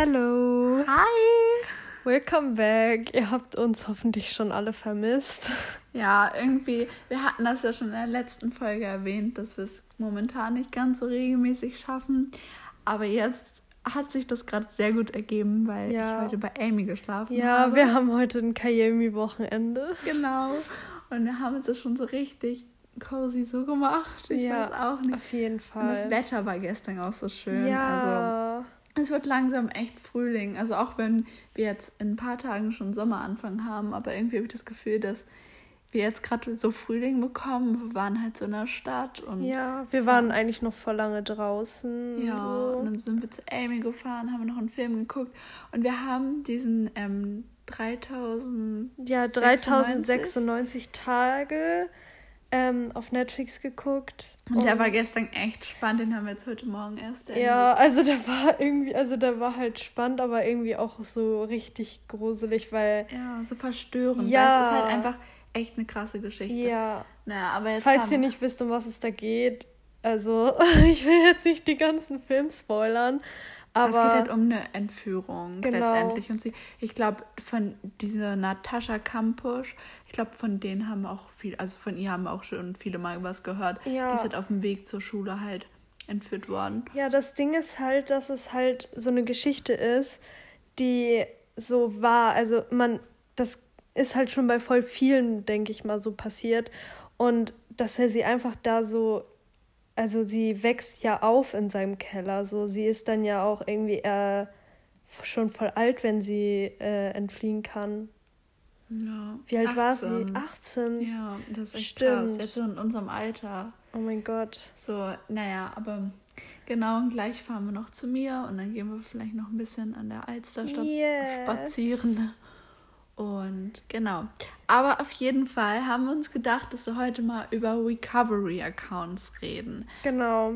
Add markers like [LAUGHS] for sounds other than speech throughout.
Hello. Hi. Welcome back. Ihr habt uns hoffentlich schon alle vermisst. Ja, irgendwie, wir hatten das ja schon in der letzten Folge erwähnt, dass wir es momentan nicht ganz so regelmäßig schaffen. Aber jetzt hat sich das gerade sehr gut ergeben, weil ja. ich heute bei Amy geschlafen ja, habe. Ja, wir haben heute ein Kayemi-Wochenende. Genau. Und wir haben uns das schon so richtig cozy so gemacht. Ich ja, weiß auch nicht. Auf jeden Fall. Und das Wetter war gestern auch so schön. Ja. Also es wird langsam echt Frühling. Also auch wenn wir jetzt in ein paar Tagen schon Sommeranfang haben, aber irgendwie habe ich das Gefühl, dass wir jetzt gerade so Frühling bekommen. Wir waren halt so in der Stadt und. Ja, wir so. waren eigentlich noch vor lange draußen. Ja, so. und dann sind wir zu Amy gefahren, haben noch einen Film geguckt und wir haben diesen ähm, 3000. Ja, 3096 Tage ähm, auf Netflix geguckt. Und, und der war gestern echt spannend, den haben wir jetzt heute Morgen erst. Ja, also der war irgendwie, also der war halt spannend, aber irgendwie auch so richtig gruselig, weil. Ja, so verstörend. Ja. Weil es ist halt einfach echt eine krasse Geschichte. Ja. Naja, aber jetzt. Falls ihr nicht wisst, um was es da geht, also [LAUGHS] ich will jetzt nicht die ganzen Filme spoilern, aber es geht halt um eine Entführung genau. letztendlich. Und sie, ich glaube, von dieser Natascha Kampusch, ich glaube, von denen haben auch viel, also von ihr haben auch schon viele Mal was gehört. Ja. Die ist halt auf dem Weg zur Schule halt entführt worden. Ja, das Ding ist halt, dass es halt so eine Geschichte ist, die so war. Also man, das ist halt schon bei voll vielen, denke ich mal, so passiert. Und dass er sie einfach da so also sie wächst ja auf in seinem Keller. So, sie ist dann ja auch irgendwie äh, schon voll alt, wenn sie äh, entfliehen kann. Ja. Wie alt 18. war sie? 18. Ja, das ist echt Stimmt. krass. Jetzt so in unserem Alter. Oh mein Gott. So, naja, aber genau, und gleich fahren wir noch zu mir und dann gehen wir vielleicht noch ein bisschen an der Alsterstadt yes. spazieren. Und genau. Aber auf jeden Fall haben wir uns gedacht, dass wir heute mal über Recovery-Accounts reden. Genau.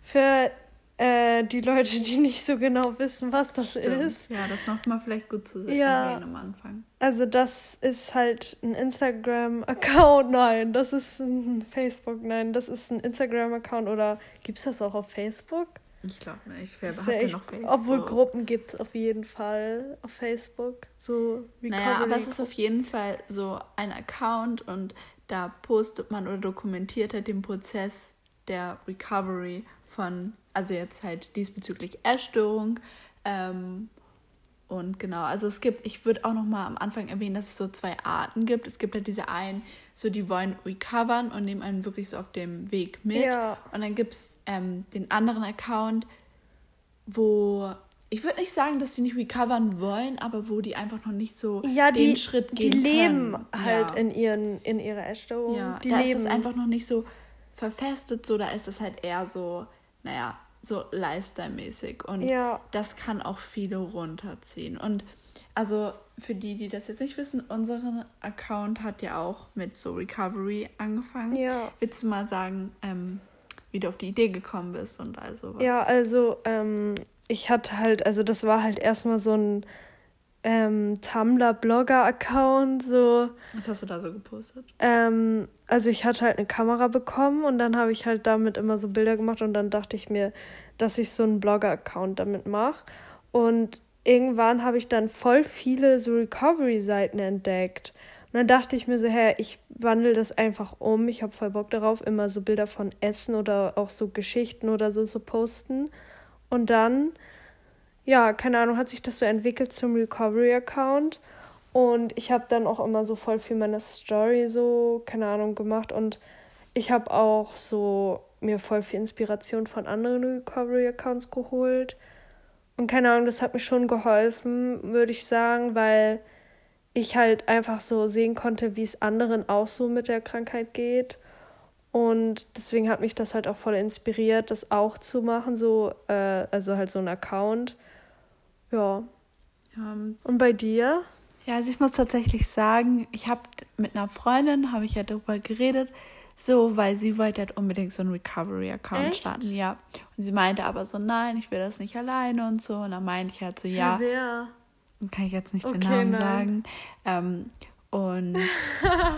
Für äh, die Leute, die nicht so genau wissen, was das Stimmt. ist. Ja, das nochmal vielleicht gut zu ja. erwähnen am Anfang. Also das ist halt ein Instagram-Account, [LAUGHS] nein, das ist ein Facebook, nein, das ist ein Instagram-Account oder gibt es das auch auf Facebook? Ich glaube nicht. Wer hat ja noch Facebook? Obwohl Gruppen gibt es auf jeden Fall auf Facebook. So Recovery Naja, aber es ist auf jeden Fall so ein Account und da postet man oder dokumentiert halt den Prozess der Recovery von, also jetzt halt diesbezüglich Essstörung. Ähm, und genau, also es gibt, ich würde auch noch mal am Anfang erwähnen, dass es so zwei Arten gibt. Es gibt halt diese einen, so die wollen recovern und nehmen einen wirklich so auf dem Weg mit. Ja. Und dann gibt es ähm, den anderen Account, wo ich würde nicht sagen, dass die nicht recovern wollen, aber wo die einfach noch nicht so ja, den Schritt gehen Die leben können. halt ja. in, ihren, in ihrer Essstörung. Ja, die da leben. ist es einfach noch nicht so verfestet, so da ist es halt eher so, naja, so Lifestyle-mäßig. Und ja. das kann auch viele runterziehen. Und also für die, die das jetzt nicht wissen, unseren Account hat ja auch mit so Recovery angefangen. Ja. Willst du mal sagen, ähm, wie du auf die Idee gekommen bist und also was? Ja, also ähm, ich hatte halt, also das war halt erstmal so ein ähm, Tumblr-Blogger-Account, so. Was hast du da so gepostet? Ähm, also ich hatte halt eine Kamera bekommen und dann habe ich halt damit immer so Bilder gemacht und dann dachte ich mir, dass ich so einen Blogger-Account damit mache. Und irgendwann habe ich dann voll viele so Recovery-Seiten entdeckt. Und dann dachte ich mir so, hä, ich wandle das einfach um. Ich habe voll Bock darauf, immer so Bilder von Essen oder auch so Geschichten oder so zu posten. Und dann ja, keine Ahnung, hat sich das so entwickelt zum Recovery-Account. Und ich habe dann auch immer so voll viel meiner Story so, keine Ahnung, gemacht. Und ich habe auch so mir voll viel Inspiration von anderen Recovery-Accounts geholt. Und keine Ahnung, das hat mir schon geholfen, würde ich sagen, weil ich halt einfach so sehen konnte, wie es anderen auch so mit der Krankheit geht. Und deswegen hat mich das halt auch voll inspiriert, das auch zu machen, so, äh, also halt so ein Account. Ja. Ähm, Und bei dir? Ja, also ich muss tatsächlich sagen, ich habe mit einer Freundin, habe ich ja darüber geredet, so, weil sie wollte halt unbedingt so einen Recovery-Account starten, ja. Und sie meinte aber so, nein, ich will das nicht alleine und so. Und dann meinte ich halt so, ja. Wer? Kann ich jetzt nicht okay, den Namen nein. sagen. Ähm, und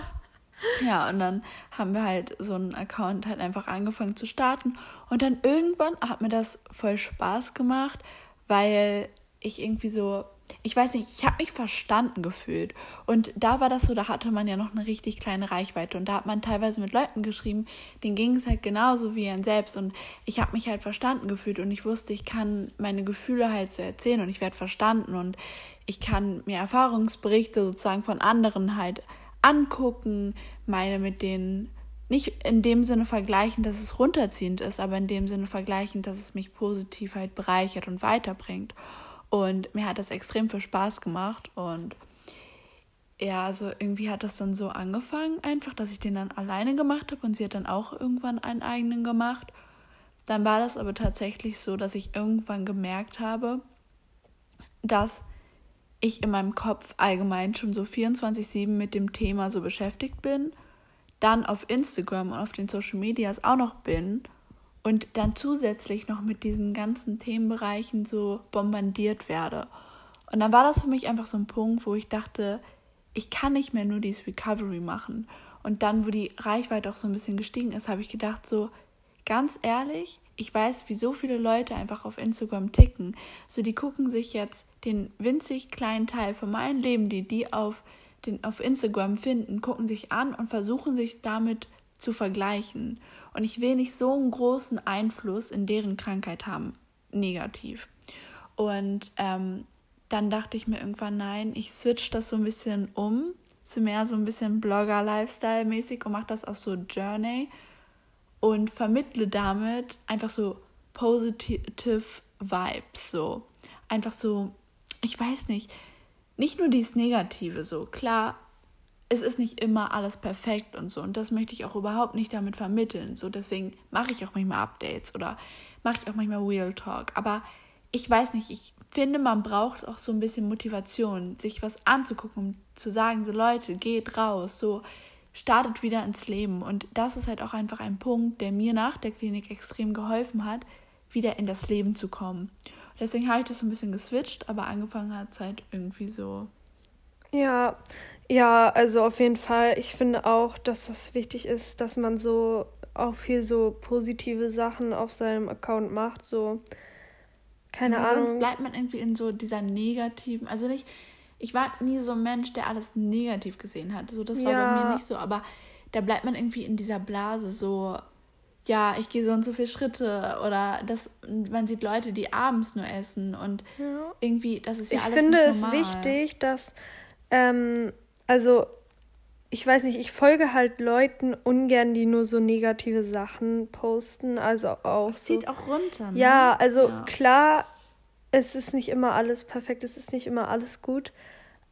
[LAUGHS] ja, und dann haben wir halt so einen Account halt einfach angefangen zu starten. Und dann irgendwann hat mir das voll Spaß gemacht, weil ich irgendwie so, ich weiß nicht, ich habe mich verstanden gefühlt. Und da war das so, da hatte man ja noch eine richtig kleine Reichweite. Und da hat man teilweise mit Leuten geschrieben, denen ging es halt genauso wie ein selbst. Und ich habe mich halt verstanden gefühlt und ich wusste, ich kann meine Gefühle halt so erzählen und ich werde verstanden und ich kann mir Erfahrungsberichte sozusagen von anderen halt angucken, meine mit denen nicht in dem Sinne vergleichen, dass es runterziehend ist, aber in dem Sinne vergleichen, dass es mich positiv halt bereichert und weiterbringt. Und mir hat das extrem viel Spaß gemacht. Und ja, also irgendwie hat das dann so angefangen, einfach, dass ich den dann alleine gemacht habe und sie hat dann auch irgendwann einen eigenen gemacht. Dann war das aber tatsächlich so, dass ich irgendwann gemerkt habe, dass ich in meinem Kopf allgemein schon so 24-7 mit dem Thema so beschäftigt bin, dann auf Instagram und auf den Social Medias auch noch bin und dann zusätzlich noch mit diesen ganzen Themenbereichen so bombardiert werde. Und dann war das für mich einfach so ein Punkt, wo ich dachte, ich kann nicht mehr nur dieses Recovery machen. Und dann, wo die Reichweite auch so ein bisschen gestiegen ist, habe ich gedacht, so ganz ehrlich, ich weiß, wie so viele Leute einfach auf Instagram ticken. So, die gucken sich jetzt den winzig kleinen Teil von meinem Leben, die die auf, den, auf Instagram finden, gucken sich an und versuchen sich damit zu vergleichen. Und ich will nicht so einen großen Einfluss in deren Krankheit haben, negativ. Und ähm, dann dachte ich mir irgendwann, nein, ich switch das so ein bisschen um zu mehr so ein bisschen Blogger-Lifestyle-mäßig und mache das auch so Journey und vermittle damit einfach so positive Vibes, so. Einfach so, ich weiß nicht, nicht nur dieses Negative, so. Klar, es ist nicht immer alles perfekt und so. Und das möchte ich auch überhaupt nicht damit vermitteln. So, deswegen mache ich auch manchmal Updates oder mache ich auch manchmal Real Talk. Aber ich weiß nicht, ich finde, man braucht auch so ein bisschen Motivation, sich was anzugucken, um zu sagen, so Leute, geht raus, so startet wieder ins Leben. Und das ist halt auch einfach ein Punkt, der mir nach der Klinik extrem geholfen hat, wieder in das Leben zu kommen. Und deswegen habe ich das so ein bisschen geswitcht, aber angefangen hat es halt irgendwie so. Ja, ja, also auf jeden Fall. Ich finde auch, dass das wichtig ist, dass man so auch viel so positive Sachen auf seinem Account macht. So, keine Aber Ahnung. Sonst bleibt man irgendwie in so dieser negativen, also nicht, ich war nie so ein Mensch, der alles negativ gesehen hat. So, das war ja. bei mir nicht so, aber da bleibt man irgendwie in dieser Blase so, ja, ich gehe so und so viele Schritte oder das, man sieht Leute, die abends nur essen und ja. irgendwie, das ist ja ich alles Ich finde es wichtig, dass ähm, also ich weiß nicht, ich folge halt Leuten ungern, die nur so negative Sachen posten. Also auch. Das so, zieht auch runter. Ne? Ja, also ja. klar, es ist nicht immer alles perfekt, es ist nicht immer alles gut.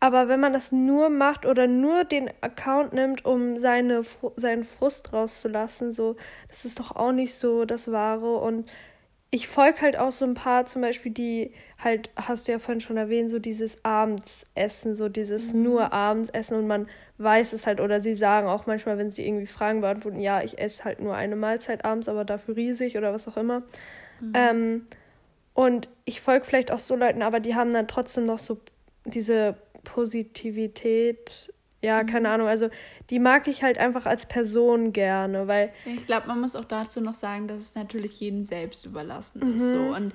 Aber wenn man das nur macht oder nur den Account nimmt, um seine, seinen Frust rauszulassen, so, das ist doch auch nicht so das Wahre. Und ich folge halt auch so ein paar, zum Beispiel, die halt, hast du ja vorhin schon erwähnt, so dieses Abendsessen, so dieses mhm. nur Abendsessen und man weiß es halt, oder sie sagen auch manchmal, wenn sie irgendwie Fragen beantworten, ja, ich esse halt nur eine Mahlzeit abends, aber dafür riesig oder was auch immer. Mhm. Ähm, und ich folge vielleicht auch so Leuten, aber die haben dann trotzdem noch so diese Positivität ja, keine mhm. Ahnung. Also die mag ich halt einfach als Person gerne, weil. Ich glaube, man muss auch dazu noch sagen, dass es natürlich jedem selbst überlassen mhm. ist. So. Und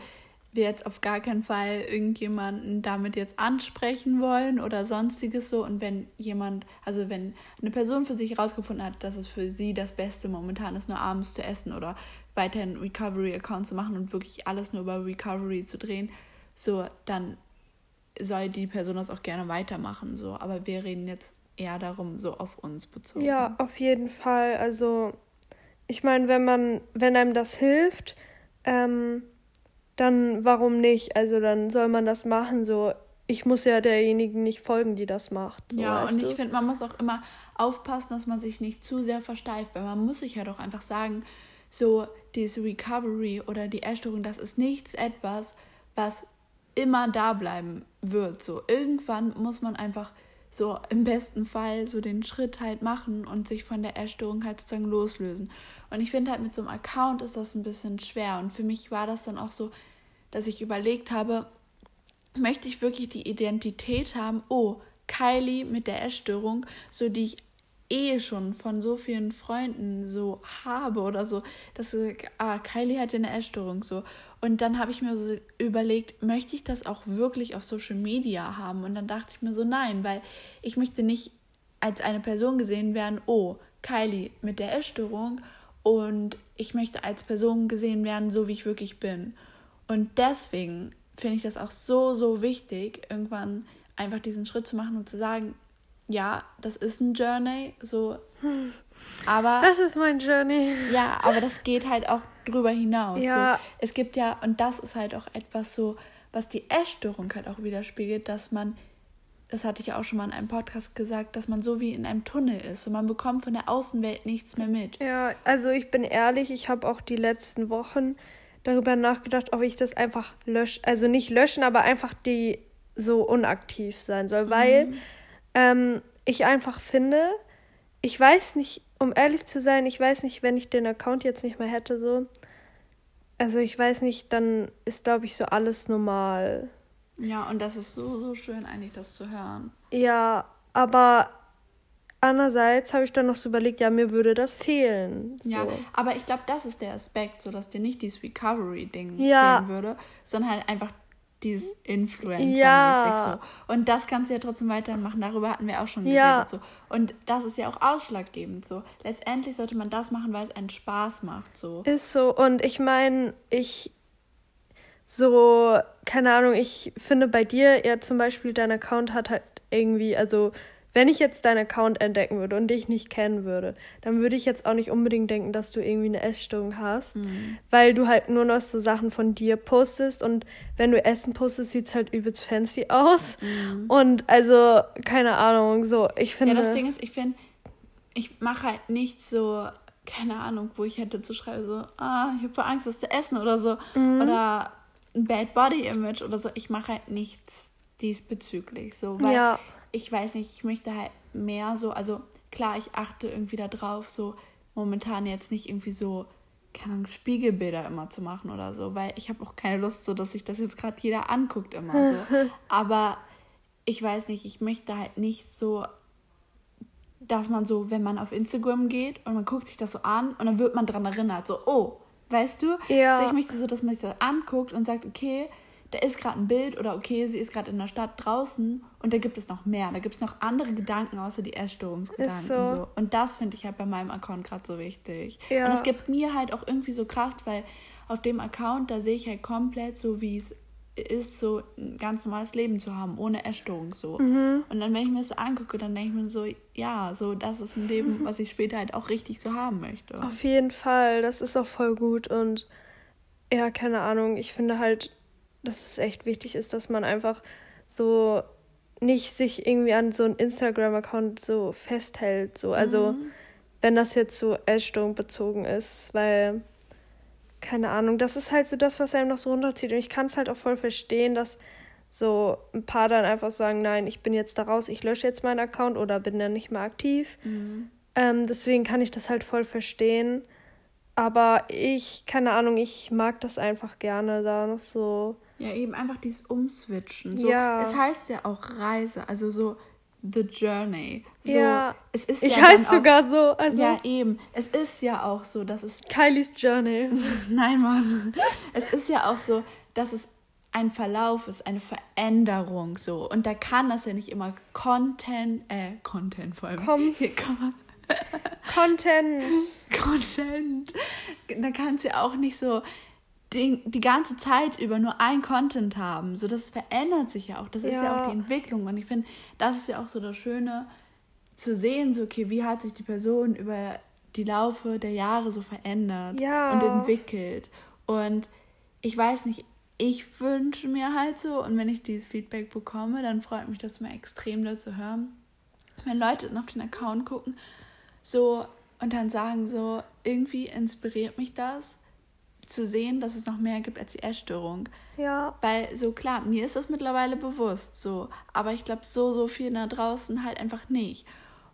wir jetzt auf gar keinen Fall irgendjemanden damit jetzt ansprechen wollen oder sonstiges so. Und wenn jemand, also wenn eine Person für sich herausgefunden hat, dass es für sie das Beste momentan ist, nur abends zu essen oder weiterhin Recovery-Account zu machen und wirklich alles nur über Recovery zu drehen, so, dann soll die Person das auch gerne weitermachen. So. Aber wir reden jetzt eher darum, so auf uns bezogen. Ja, auf jeden Fall. Also, ich meine, wenn man, wenn einem das hilft, ähm, dann warum nicht? Also dann soll man das machen. So, ich muss ja derjenigen nicht folgen, die das macht. So, ja, und ich finde, man muss auch immer aufpassen, dass man sich nicht zu sehr versteift, weil man muss sich ja doch einfach sagen, so diese Recovery oder die Essstörung, das ist nichts etwas, was immer da bleiben wird. So irgendwann muss man einfach so im besten Fall so den Schritt halt machen und sich von der Essstörung halt sozusagen loslösen. Und ich finde halt mit so einem Account ist das ein bisschen schwer. Und für mich war das dann auch so, dass ich überlegt habe, möchte ich wirklich die Identität haben, oh, Kylie mit der Essstörung, so die ich eh schon von so vielen Freunden so habe oder so, dass ah, Kylie hat ja eine Essstörung so. Und dann habe ich mir so überlegt, möchte ich das auch wirklich auf Social Media haben? Und dann dachte ich mir so, nein, weil ich möchte nicht als eine Person gesehen werden, oh, Kylie mit der Essstörung und ich möchte als Person gesehen werden, so wie ich wirklich bin. Und deswegen finde ich das auch so, so wichtig, irgendwann einfach diesen Schritt zu machen und zu sagen, ja, das ist ein Journey, so, aber. Das ist mein Journey. Ja, aber das geht halt auch drüber hinaus. Ja. So. Es gibt ja, und das ist halt auch etwas so, was die Essstörung halt auch widerspiegelt, dass man, das hatte ich ja auch schon mal in einem Podcast gesagt, dass man so wie in einem Tunnel ist und man bekommt von der Außenwelt nichts mehr mit. Ja, also ich bin ehrlich, ich habe auch die letzten Wochen darüber nachgedacht, ob ich das einfach lösche, also nicht löschen, aber einfach die so unaktiv sein soll, weil mhm. Ähm, ich einfach finde, ich weiß nicht, um ehrlich zu sein, ich weiß nicht, wenn ich den Account jetzt nicht mehr hätte, so. Also ich weiß nicht, dann ist, glaube ich, so alles normal. Ja, und das ist so, so schön eigentlich, das zu hören. Ja, aber andererseits habe ich dann noch so überlegt, ja, mir würde das fehlen. So. Ja, aber ich glaube, das ist der Aspekt, so dass dir nicht dieses Recovery-Ding ja. fehlen würde, sondern halt einfach dieses Influencer ja. so. Und das kannst du ja trotzdem weitermachen. Darüber hatten wir auch schon geredet. Ja. So. Und das ist ja auch ausschlaggebend so. Letztendlich sollte man das machen, weil es einen Spaß macht. So. Ist so. Und ich meine, ich so, keine Ahnung, ich finde bei dir ja zum Beispiel, dein Account hat halt irgendwie, also wenn ich jetzt deinen Account entdecken würde und dich nicht kennen würde, dann würde ich jetzt auch nicht unbedingt denken, dass du irgendwie eine Essstörung hast, mhm. weil du halt nur noch so Sachen von dir postest und wenn du Essen postest, sieht es halt übelst fancy aus. Mhm. Und also, keine Ahnung, so, ich finde. Ja, das Ding ist, ich finde, ich mache halt nicht so, keine Ahnung, wo ich hätte zu schreiben, so, ah, ich habe Angst, das zu essen oder so. Mhm. Oder ein Bad Body Image oder so. Ich mache halt nichts diesbezüglich, so, weil. Ja ich weiß nicht, ich möchte halt mehr so, also klar, ich achte irgendwie darauf, so momentan jetzt nicht irgendwie so, keine Ahnung, Spiegelbilder immer zu machen oder so, weil ich habe auch keine Lust, so dass sich das jetzt gerade jeder anguckt immer so. [LAUGHS] Aber ich weiß nicht, ich möchte halt nicht so, dass man so, wenn man auf Instagram geht und man guckt sich das so an und dann wird man dran erinnert, so, oh, weißt du? Ja. Also ich möchte so, dass man sich das anguckt und sagt, okay, da ist gerade ein Bild oder okay, sie ist gerade in der Stadt draußen und da gibt es noch mehr. Da gibt es noch andere Gedanken außer die Essstörungsgedanken. So. so. Und das finde ich halt bei meinem Account gerade so wichtig. Ja. Und es gibt mir halt auch irgendwie so Kraft, weil auf dem Account, da sehe ich halt komplett so, wie es ist, so ein ganz normales Leben zu haben, ohne Essstörung so. Mhm. Und dann, wenn ich mir das so angucke, dann denke ich mir so, ja, so das ist ein Leben, was ich später halt auch richtig so haben möchte. Auf jeden Fall, das ist auch voll gut und ja, keine Ahnung, ich finde halt, dass es echt wichtig ist, dass man einfach so nicht sich irgendwie an so einen Instagram-Account so festhält. So. Also mhm. wenn das jetzt so Essstörung bezogen ist, weil, keine Ahnung, das ist halt so das, was einem noch so runterzieht. Und ich kann es halt auch voll verstehen, dass so ein paar dann einfach sagen, nein, ich bin jetzt da raus, ich lösche jetzt meinen Account oder bin dann nicht mehr aktiv. Mhm. Ähm, deswegen kann ich das halt voll verstehen. Aber ich, keine Ahnung, ich mag das einfach gerne, da noch so ja, eben einfach dieses Umswitchen. So, ja. Es heißt ja auch Reise, also so The Journey. So, ja, es ist ich ja heiße sogar so. Also ja, eben. Es ist ja auch so, dass es. Kylie's Journey. [LAUGHS] Nein, Mann. Es ist ja auch so, dass es ein Verlauf ist, eine Veränderung so. Und da kann das ja nicht immer Content, äh, Content vor allem. Komm. [LAUGHS] Hier, komm. Content. Content. Da kann es ja auch nicht so die, die ganze Zeit über nur ein Content haben. So, das verändert sich ja auch. Das ist ja, ja auch die Entwicklung. Und ich finde, das ist ja auch so das Schöne, zu sehen, so, okay, wie hat sich die Person über die Laufe der Jahre so verändert ja. und entwickelt. Und ich weiß nicht, ich wünsche mir halt so, und wenn ich dieses Feedback bekomme, dann freut mich das mal extrem da zu hören. Wenn Leute dann auf den Account gucken, so, und dann sagen so, irgendwie inspiriert mich das zu sehen, dass es noch mehr gibt als die Essstörung. Ja. Weil so klar, mir ist das mittlerweile bewusst so, aber ich glaube so, so viel da draußen halt einfach nicht.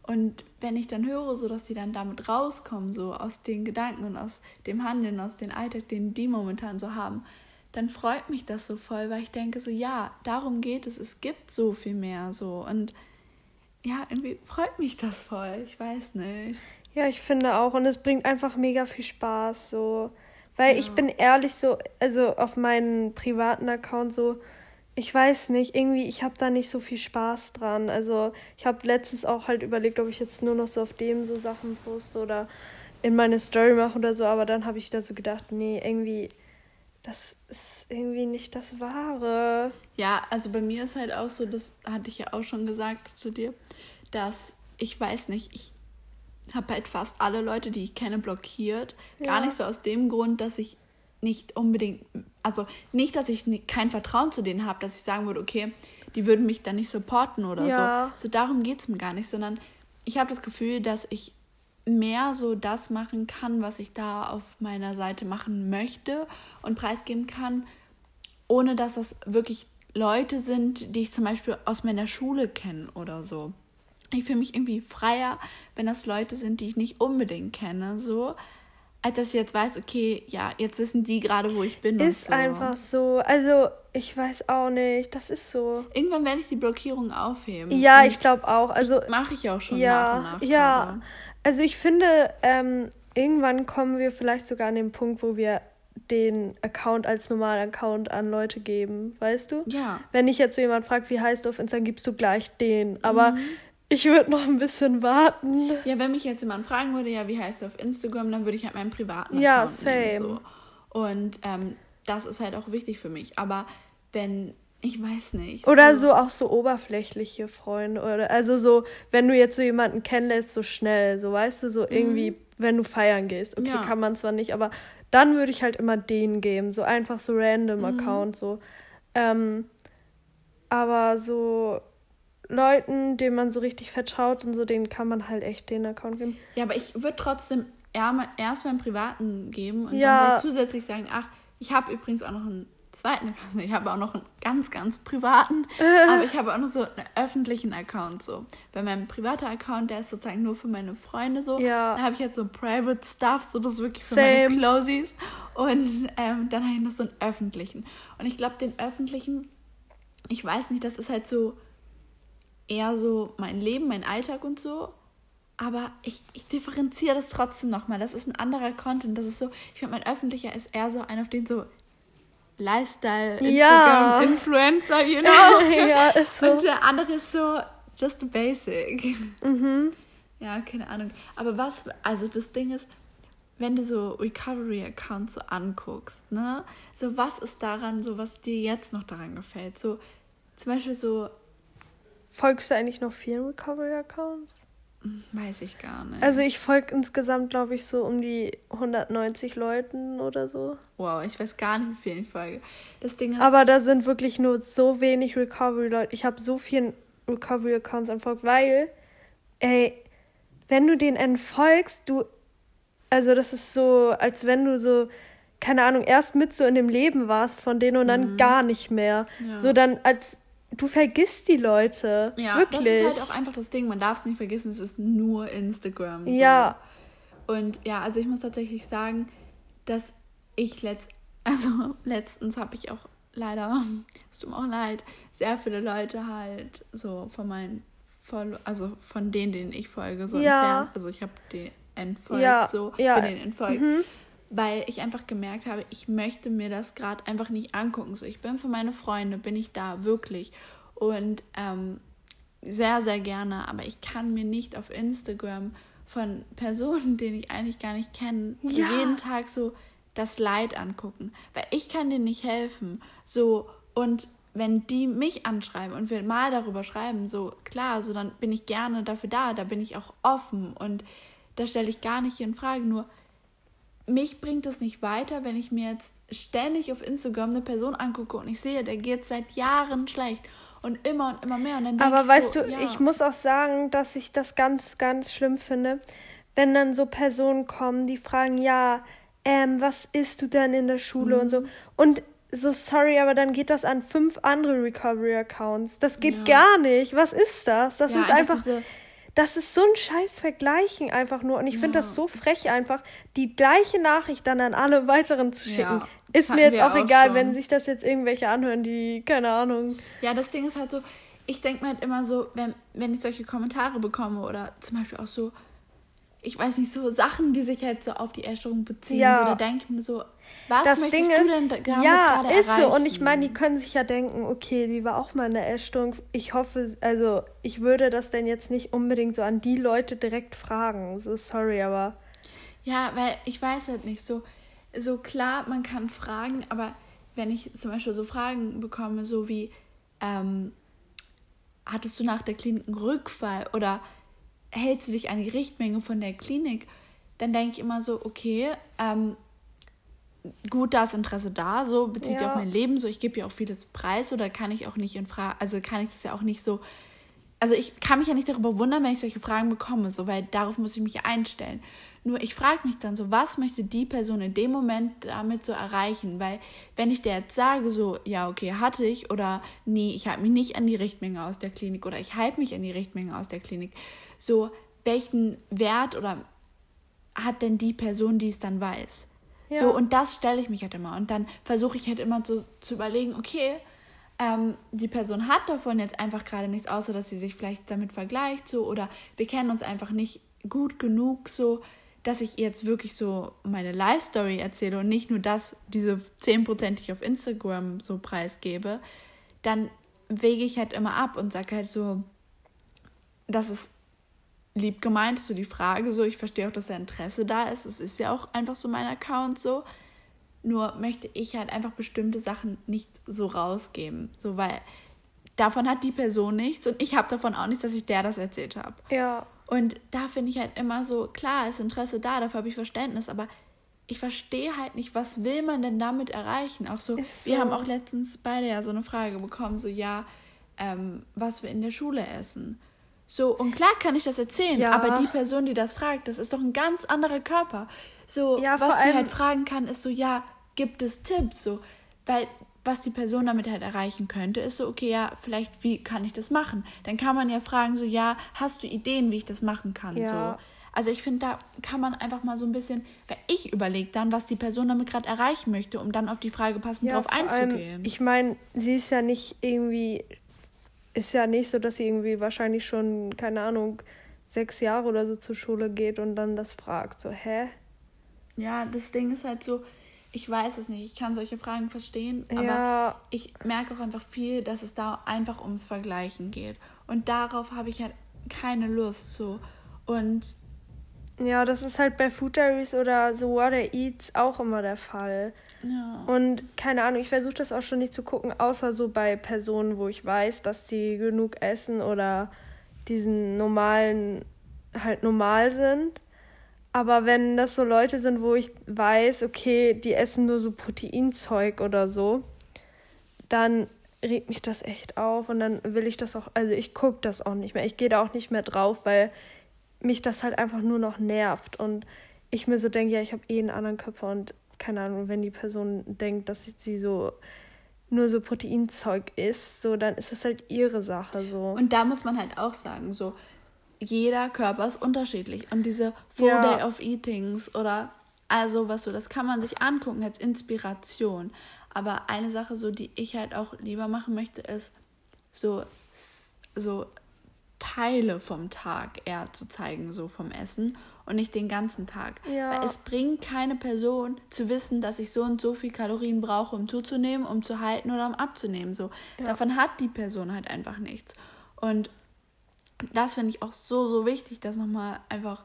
Und wenn ich dann höre, so dass die dann damit rauskommen, so aus den Gedanken und aus dem Handeln, aus dem Alltag, den die momentan so haben, dann freut mich das so voll, weil ich denke so, ja, darum geht es, es gibt so viel mehr so und ja, irgendwie freut mich das voll. Ich weiß nicht. Ja, ich finde auch. Und es bringt einfach mega viel Spaß. So. Weil ja. ich bin ehrlich so, also auf meinen privaten Account so, ich weiß nicht, irgendwie, ich habe da nicht so viel Spaß dran. Also ich habe letztens auch halt überlegt, ob ich jetzt nur noch so auf dem so Sachen poste oder in meine Story mache oder so, aber dann habe ich da so gedacht, nee, irgendwie, das ist irgendwie nicht das Wahre. Ja, also bei mir ist halt auch so, das hatte ich ja auch schon gesagt zu dir, dass ich weiß nicht, ich habe halt fast alle Leute, die ich kenne, blockiert. Ja. Gar nicht so aus dem Grund, dass ich nicht unbedingt, also nicht, dass ich kein Vertrauen zu denen habe, dass ich sagen würde, okay, die würden mich dann nicht supporten oder ja. so. So darum geht es mir gar nicht, sondern ich habe das Gefühl, dass ich mehr so das machen kann, was ich da auf meiner Seite machen möchte und preisgeben kann, ohne dass das wirklich Leute sind, die ich zum Beispiel aus meiner Schule kenne oder so. Ich fühle mich irgendwie freier, wenn das Leute sind, die ich nicht unbedingt kenne, so als dass ich jetzt weiß, okay, ja, jetzt wissen die gerade, wo ich bin. Ist so. einfach so. Also, ich weiß auch nicht. Das ist so. Irgendwann werde ich die Blockierung aufheben. Ja, ich glaube auch. Also mache ich auch schon ja, nach und nach. Ja, gerade. also ich finde, ähm, irgendwann kommen wir vielleicht sogar an den Punkt, wo wir den Account als normalen Account an Leute geben, weißt du? Ja. Wenn ich jetzt so jemand fragt, wie heißt du auf Instagram, gibst du gleich den. Aber mhm. Ich würde noch ein bisschen warten. Ja, wenn mich jetzt jemand fragen würde, ja, wie heißt du auf Instagram, dann würde ich halt meinen privaten ja, Account same. nehmen. So. Und ähm, das ist halt auch wichtig für mich. Aber wenn, ich weiß nicht. Oder so, so auch so oberflächliche Freunde. Oder also so, wenn du jetzt so jemanden kennenlässt, so schnell, so weißt du, so irgendwie, mhm. wenn du feiern gehst. Okay, ja. kann man zwar nicht, aber dann würde ich halt immer den geben. So einfach so random mhm. Account, so. Ähm, aber so Leuten, denen man so richtig vertraut und so, denen kann man halt echt den Account geben. Ja, aber ich würde trotzdem erst meinen privaten geben und ja. dann zusätzlich sagen, ach, ich habe übrigens auch noch einen zweiten Account. [LAUGHS] Ich habe auch noch einen ganz, ganz privaten, [LAUGHS] aber ich habe auch noch so einen öffentlichen Account so. Bei meinem privaten Account, der ist sozusagen nur für meine Freunde so. Ja. Dann habe ich jetzt so Private Stuff, so das ist wirklich für Same. meine Closies. Und ähm, dann habe ich noch so einen öffentlichen. Und ich glaube, den öffentlichen, ich weiß nicht, das ist halt so eher so mein Leben, mein Alltag und so. Aber ich, ich differenziere das trotzdem nochmal. Das ist ein anderer Content. Das ist so, ich finde, mein öffentlicher ist eher so einer, auf den so Lifestyle, Instagram, ja. Influencer, you [LAUGHS] know? ja, ist so. Und der andere ist so just a basic. Mhm. Ja, keine Ahnung. Aber was, also das Ding ist, wenn du so Recovery-Accounts so anguckst, ne, so was ist daran, so was dir jetzt noch daran gefällt? So zum Beispiel so Folgst du eigentlich noch vielen Recovery-Accounts? Weiß ich gar nicht. Also ich folge insgesamt, glaube ich, so um die 190 Leuten oder so. Wow, ich weiß gar nicht, wie viel ich folge. Das Ding ist Aber da sind wirklich nur so wenig Recovery-Leute. Ich habe so vielen Recovery-Accounts entfolgt, weil, ey, wenn du den entfolgst, du, also das ist so, als wenn du so, keine Ahnung, erst mit so in dem Leben warst von denen und dann mhm. gar nicht mehr. Ja. So dann als du vergisst die Leute. Ja, wirklich. das ist halt auch einfach das Ding. Man darf es nicht vergessen, es ist nur Instagram. So. Ja. Und ja, also ich muss tatsächlich sagen, dass ich letzt, [LAUGHS] also letztens habe ich auch leider, es tut mir auch leid, sehr viele Leute halt so von meinen, also von denen, denen ich folge, so ja. entfernt. Also ich habe die entfolgt, ja. so, ja. bin denen entfolgt. Mhm weil ich einfach gemerkt habe, ich möchte mir das gerade einfach nicht angucken. So, ich bin für meine Freunde, bin ich da wirklich und ähm, sehr, sehr gerne, aber ich kann mir nicht auf Instagram von Personen, denen ich eigentlich gar nicht kenne, ja. jeden Tag so das Leid angucken, weil ich kann denen nicht helfen. So und wenn die mich anschreiben und wir mal darüber schreiben, so klar, so dann bin ich gerne dafür da, da bin ich auch offen und da stelle ich gar nicht in Frage. Nur mich bringt es nicht weiter, wenn ich mir jetzt ständig auf Instagram eine Person angucke und ich sehe, der geht seit Jahren schlecht und immer und immer mehr. Und dann Aber weißt so, du, ja. ich muss auch sagen, dass ich das ganz, ganz schlimm finde, wenn dann so Personen kommen, die fragen, ja, ähm, was isst du denn in der Schule mhm. und so. Und so sorry, aber dann geht das an fünf andere Recovery-Accounts. Das geht ja. gar nicht. Was ist das? Das ja, ist einfach. Das ist so ein scheiß Vergleichen einfach nur. Und ich finde ja. das so frech einfach, die gleiche Nachricht dann an alle weiteren zu schicken. Ja, ist mir jetzt auch egal, schon. wenn sich das jetzt irgendwelche anhören, die, keine Ahnung. Ja, das Ding ist halt so, ich denke mir halt immer so, wenn, wenn ich solche Kommentare bekomme oder zum Beispiel auch so, ich weiß nicht, so Sachen, die sich halt so auf die Essstörung beziehen, ja. so, da denke ich mir so, was das möchtest Ding du ist, denn da, ja, ist erreichen? so. Und ich meine, die können sich ja denken, okay, die war auch mal eine Essstörung. Ich hoffe, also ich würde das denn jetzt nicht unbedingt so an die Leute direkt fragen. So sorry, aber. Ja, weil ich weiß halt nicht so. So klar, man kann fragen, aber wenn ich zum Beispiel so Fragen bekomme, so wie, ähm, hattest du nach der Klinik einen Rückfall oder hältst du dich an die Richtmenge von der Klinik, dann denke ich immer so, okay, ähm, gut, da ist Interesse da, so bezieht ja auch mein Leben, so ich gebe ja auch vieles preis oder kann ich auch nicht in Frage, also kann ich das ja auch nicht so, also ich kann mich ja nicht darüber wundern, wenn ich solche Fragen bekomme, so, weil darauf muss ich mich einstellen. Nur ich frage mich dann so, was möchte die Person in dem Moment damit so erreichen? Weil wenn ich dir jetzt sage, so, ja, okay, hatte ich oder nee, ich halte mich nicht an die Richtmenge aus der Klinik oder ich halte mich an die Richtmenge aus der Klinik, so, welchen Wert oder hat denn die Person, die es dann weiß? Ja. So, und das stelle ich mich halt immer. Und dann versuche ich halt immer so zu überlegen, okay, ähm, die Person hat davon jetzt einfach gerade nichts, außer dass sie sich vielleicht damit vergleicht, so, oder wir kennen uns einfach nicht gut genug, so, dass ich jetzt wirklich so meine Life-Story erzähle und nicht nur das, diese 10%, die ich auf Instagram so preisgebe, dann wege ich halt immer ab und sage halt so, das ist lieb gemeint, ist so die Frage, so ich verstehe auch, dass da Interesse da ist. Es ist ja auch einfach so mein Account so. Nur möchte ich halt einfach bestimmte Sachen nicht so rausgeben. So, weil davon hat die Person nichts und ich habe davon auch nichts, dass ich der das erzählt habe. Ja. Und da finde ich halt immer so, klar, ist Interesse da, dafür habe ich Verständnis, aber ich verstehe halt nicht, was will man denn damit erreichen? Auch so, so, wir haben auch letztens beide ja so eine Frage bekommen, so ja, ähm, was wir in der Schule essen. So, und klar kann ich das erzählen, ja. aber die Person, die das fragt, das ist doch ein ganz anderer Körper. So, ja, was die halt fragen kann, ist so, ja, gibt es Tipps? So, weil was die Person damit halt erreichen könnte, ist so, okay, ja, vielleicht, wie kann ich das machen? Dann kann man ja fragen, so, ja, hast du Ideen, wie ich das machen kann? Ja. So. Also ich finde, da kann man einfach mal so ein bisschen, weil ich überlege dann, was die Person damit gerade erreichen möchte, um dann auf die Frage passend ja, drauf einzugehen. Allem, ich meine, sie ist ja nicht irgendwie, ist ja nicht so, dass sie irgendwie wahrscheinlich schon, keine Ahnung, sechs Jahre oder so zur Schule geht und dann das fragt. So, hä? Ja, das Ding ist halt so, ich weiß es nicht, ich kann solche Fragen verstehen, aber ja. ich merke auch einfach viel, dass es da einfach ums Vergleichen geht. Und darauf habe ich halt keine Lust so. Und ja, das ist halt bei Food Diaries oder The Water Eats auch immer der Fall. Ja. Und keine Ahnung, ich versuche das auch schon nicht zu gucken, außer so bei Personen, wo ich weiß, dass die genug essen oder diesen normalen halt normal sind. Aber wenn das so Leute sind, wo ich weiß, okay, die essen nur so Proteinzeug oder so, dann regt mich das echt auf und dann will ich das auch, also ich gucke das auch nicht mehr. Ich gehe da auch nicht mehr drauf, weil mich das halt einfach nur noch nervt und ich mir so denke, ja, ich habe eh einen anderen Körper und keine Ahnung, wenn die Person denkt, dass sie so nur so Proteinzeug isst, so dann ist das halt ihre Sache so. Und da muss man halt auch sagen, so jeder Körper ist unterschiedlich. Und diese Full ja. Day of Eatings oder also was so, das kann man sich angucken als Inspiration. Aber eine Sache, so die ich halt auch lieber machen möchte, ist so, so Teile vom Tag eher zu zeigen, so vom Essen und nicht den ganzen Tag. Ja. Weil es bringt keine Person zu wissen, dass ich so und so viel Kalorien brauche, um zuzunehmen, um zu halten oder um abzunehmen. So. Ja. Davon hat die Person halt einfach nichts. Und das finde ich auch so, so wichtig, das nochmal einfach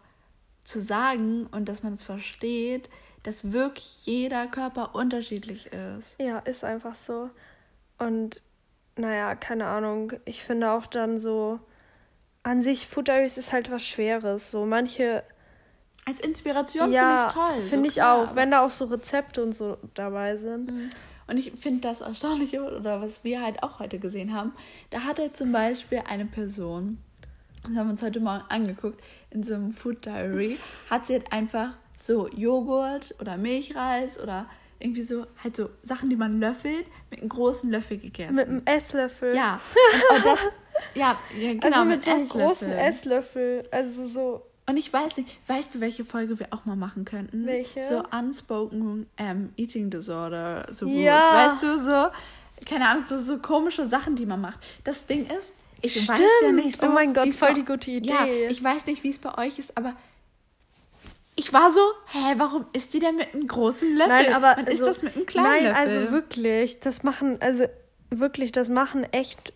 zu sagen und dass man es versteht, dass wirklich jeder Körper unterschiedlich ist. Ja, ist einfach so. Und naja, keine Ahnung. Ich finde auch dann so, an sich, Food Diaries ist halt was Schweres. So manche. Als Inspiration ja, finde ich toll. Finde so ich klar, auch, wenn da auch so Rezepte und so dabei sind. Mhm. Und ich finde das erstaunlich, oder was wir halt auch heute gesehen haben. Da hatte zum Beispiel eine Person, das haben wir uns heute Morgen angeguckt, in so einem Food Diary, [LAUGHS] hat sie halt einfach so Joghurt oder Milchreis oder irgendwie so, halt so Sachen, die man löffelt, mit einem großen Löffel gegessen. Mit einem Esslöffel. Ja. Und, das, [LAUGHS] ja, ja, genau, also mit, mit so einem großen Esslöffel. Also so. Und ich weiß nicht, weißt du, welche Folge wir auch mal machen könnten? Welche? So Unspoken um, Eating Disorder, so ja. weißt du, so, keine Ahnung, so, so komische Sachen, die man macht. Das Ding ist, ich Stimmt. weiß ja nicht so. Oh mein Gott, voll die gute Ja, Idee. ich weiß nicht, wie es bei euch ist, aber ich war so, hä, warum isst die denn mit einem großen Löffel? Nein, aber Man isst so- das mit einem kleinen Nein, Löffel. also wirklich, das machen, also wirklich, das machen echt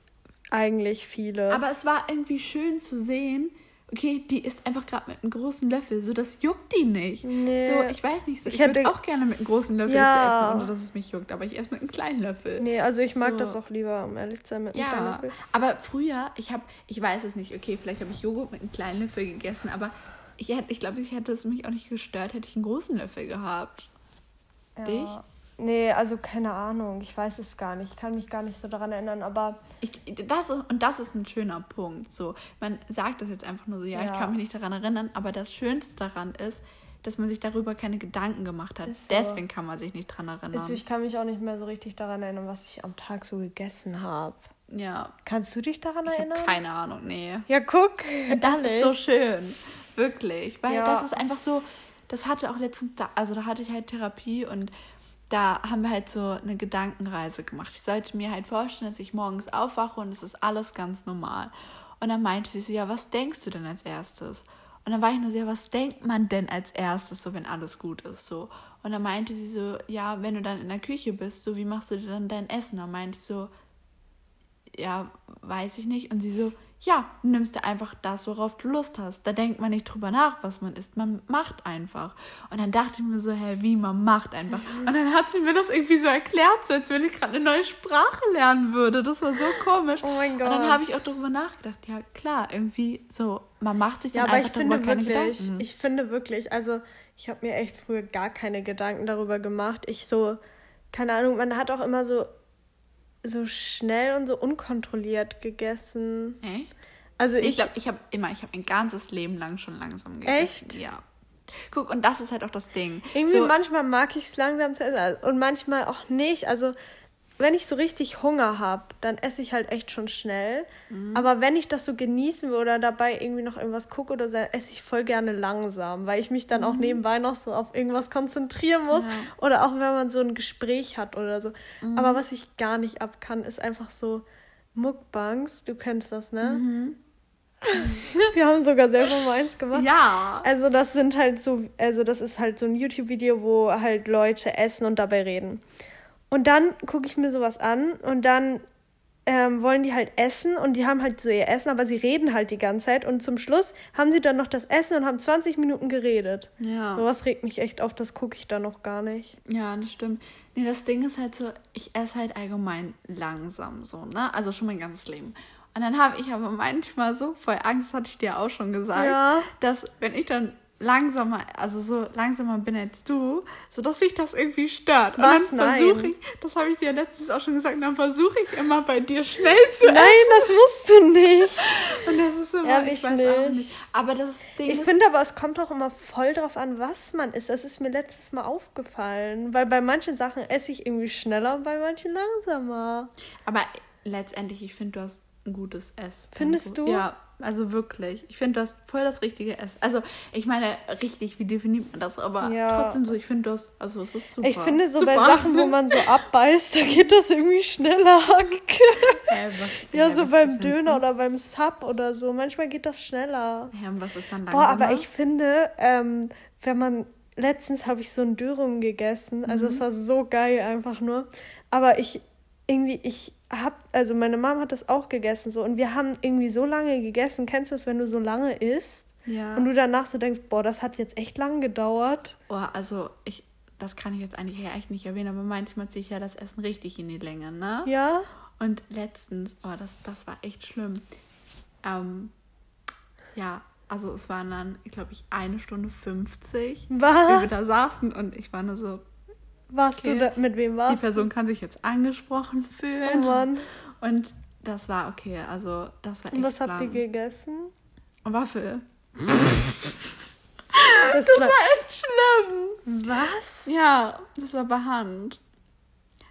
eigentlich viele. Aber es war irgendwie schön zu sehen, okay, die isst einfach gerade mit einem großen Löffel, so das juckt die nicht. Nee. So, ich weiß nicht, so, Ich ich, würde hätte- auch gerne mit einem großen Löffel Ja. zu essen, ohne dass es mich juckt, aber ich esse mit einem kleinen Löffel. nee, also ich mag So. das auch lieber, um ehrlich zu sein, mit einem kleinen Ja, Löffel. aber früher, ich habe, ich weiß es nicht, okay, vielleicht habe ich Joghurt mit einem kleinen Löffel gegessen, aber ich, hätte, ich glaube, ich hätte es mich auch nicht gestört, hätte ich einen großen Löffel gehabt. Dich? Nee, also keine Ahnung, ich weiß es gar nicht. Ich kann mich gar nicht so daran erinnern, aber Ich, das ist, und das ist ein schöner Punkt. So, man sagt das jetzt einfach nur so, ja, ich Ja. kann mich nicht daran erinnern, aber das Schönste daran ist, dass man sich darüber keine Gedanken gemacht hat. Ist so. Deswegen kann man sich nicht dran erinnern. also ich kann mich auch nicht mehr so richtig daran erinnern, was ich am Tag so gegessen habe. ja, Kannst du dich daran ich erinnern? keine Ahnung, nee. Ja, guck. Das ist so schön. Wirklich. Weil Ja. das ist einfach so, das hatte auch letztens, also da hatte ich halt Therapie und da haben wir halt so eine Gedankenreise gemacht. Ich sollte mir halt vorstellen, dass ich morgens aufwache und es ist alles ganz normal. Und dann meinte sie so, ja, was denkst du denn als erstes? Und dann war ich nur so, ja, was denkt man denn als erstes, so wenn alles gut ist, so. Und dann meinte sie so, ja, wenn du dann in der Küche bist, so, wie machst du dir dann dein Essen? Dann meinte ich so, ja, weiß ich nicht. Und sie so, ja, du nimmst dir einfach das, worauf du Lust hast. Da denkt man nicht drüber nach, was man isst. Man macht einfach. Und dann dachte ich mir so, hä, wie, man macht einfach. Und dann hat sie mir das irgendwie so erklärt, so als wenn ich gerade eine neue Sprache lernen würde. Das war so komisch. Oh mein Und Gott. dann habe ich auch darüber nachgedacht. Ja, klar, irgendwie so, man macht sich Ja, dann aber ich einfach darüber finde keine wirklich, Gedanken. ich finde wirklich, also ich habe mir echt früher gar keine Gedanken darüber gemacht. Ich so, keine Ahnung, man hat auch immer so, so schnell und so unkontrolliert gegessen. Echt? Also Ich ich, glaube, ich habe immer, ich habe mein ganzes Leben lang schon langsam gegessen. Echt? Ja. Guck, und das ist halt auch das Ding. irgendwie so, manchmal mag ich es langsam zu essen und manchmal auch nicht. Also wenn ich so richtig Hunger habe, dann esse ich halt echt schon schnell. Mhm. Aber wenn ich das so genießen will oder dabei irgendwie noch irgendwas gucke oder so, dann esse ich voll gerne langsam, weil ich mich dann auch nebenbei noch so auf irgendwas konzentrieren muss. Mhm. Ja. Oder auch wenn man so ein Gespräch hat oder so. Mhm. Aber was ich gar nicht ab kann, ist einfach so Mukbangs. Du kennst das, ne? Mhm. [LAUGHS] Wir haben sogar selber mal eins gemacht. Ja. Also das sind halt so, also das ist halt so ein YouTube-Video, wo halt Leute essen und dabei reden. Und dann gucke ich mir sowas an und dann ähm, wollen die halt essen und die haben halt so ihr Essen, aber sie reden halt die ganze Zeit und zum Schluss haben sie dann noch das Essen und haben 20 Minuten geredet. Ja. Sowas regt mich echt auf, das gucke ich da noch gar nicht. Ja, das stimmt. Nee, das Ding ist halt so, ich esse halt allgemein langsam so, ne? Also schon mein ganzes Leben. Und dann habe ich aber manchmal so voll Angst, hatte ich dir auch schon gesagt, Ja. dass wenn ich dann langsamer, also so langsamer bin als du, so dass sich das irgendwie stört. Was? Und dann versuche Nein. ich, das habe ich dir letztens auch schon gesagt, dann versuche ich immer bei dir schnell zu Nein, essen. das musst du nicht. Und das ist immer, Ehrlich ich weiß auch nicht. nicht. Aber das Ding Ich finde aber, es kommt auch immer voll drauf an, was man isst. Das ist mir letztes Mal aufgefallen. Weil bei manchen Sachen esse ich irgendwie schneller und bei manchen langsamer. Aber letztendlich, ich finde, du hast ein gutes Essen. Findest du? Ja, also wirklich. Ich finde, du hast voll das richtige Essen. Also, ich meine, richtig, wie definiert man das? Aber Ja. trotzdem so, ich finde das, also es ist super. Ich finde, so super. bei Sachen, wo man so abbeißt, [LAUGHS] da geht das irgendwie schneller. [LAUGHS] Was, ja, so beim Döner oder beim Sub oder so. Manchmal geht das schneller. Hä, und was ist dann Boah, aber langsamer? ich finde, ähm, wenn man. Letztens habe ich so ein Dürrum gegessen. Also, Mhm. es war so geil einfach nur. Aber ich. Irgendwie, ich hab. Also, meine Mom hat das auch gegessen so. Und wir haben irgendwie so lange gegessen. Kennst du das, wenn du so lange isst? Ja. Und du danach so denkst, boah, das hat jetzt echt lang gedauert. Oh, also, ich, das kann ich jetzt eigentlich echt nicht erwähnen, aber manchmal ziehe ich ja das Essen richtig in die Länge, ne? Ja? Und letztens, oh, das, das war echt schlimm. Ähm, ja, also es waren dann, glaube ich, eine Stunde 50, wie wir Was? da saßen und ich war nur so, Warst Okay. du da, mit wem die warst Person kann sich jetzt angesprochen fühlen. Oh Mann. Und das war okay, also das war echt Und was habt ihr gegessen? Waffel. [LAUGHS] Das, Das war echt schlimm. Was? Ja, das war bei Hand.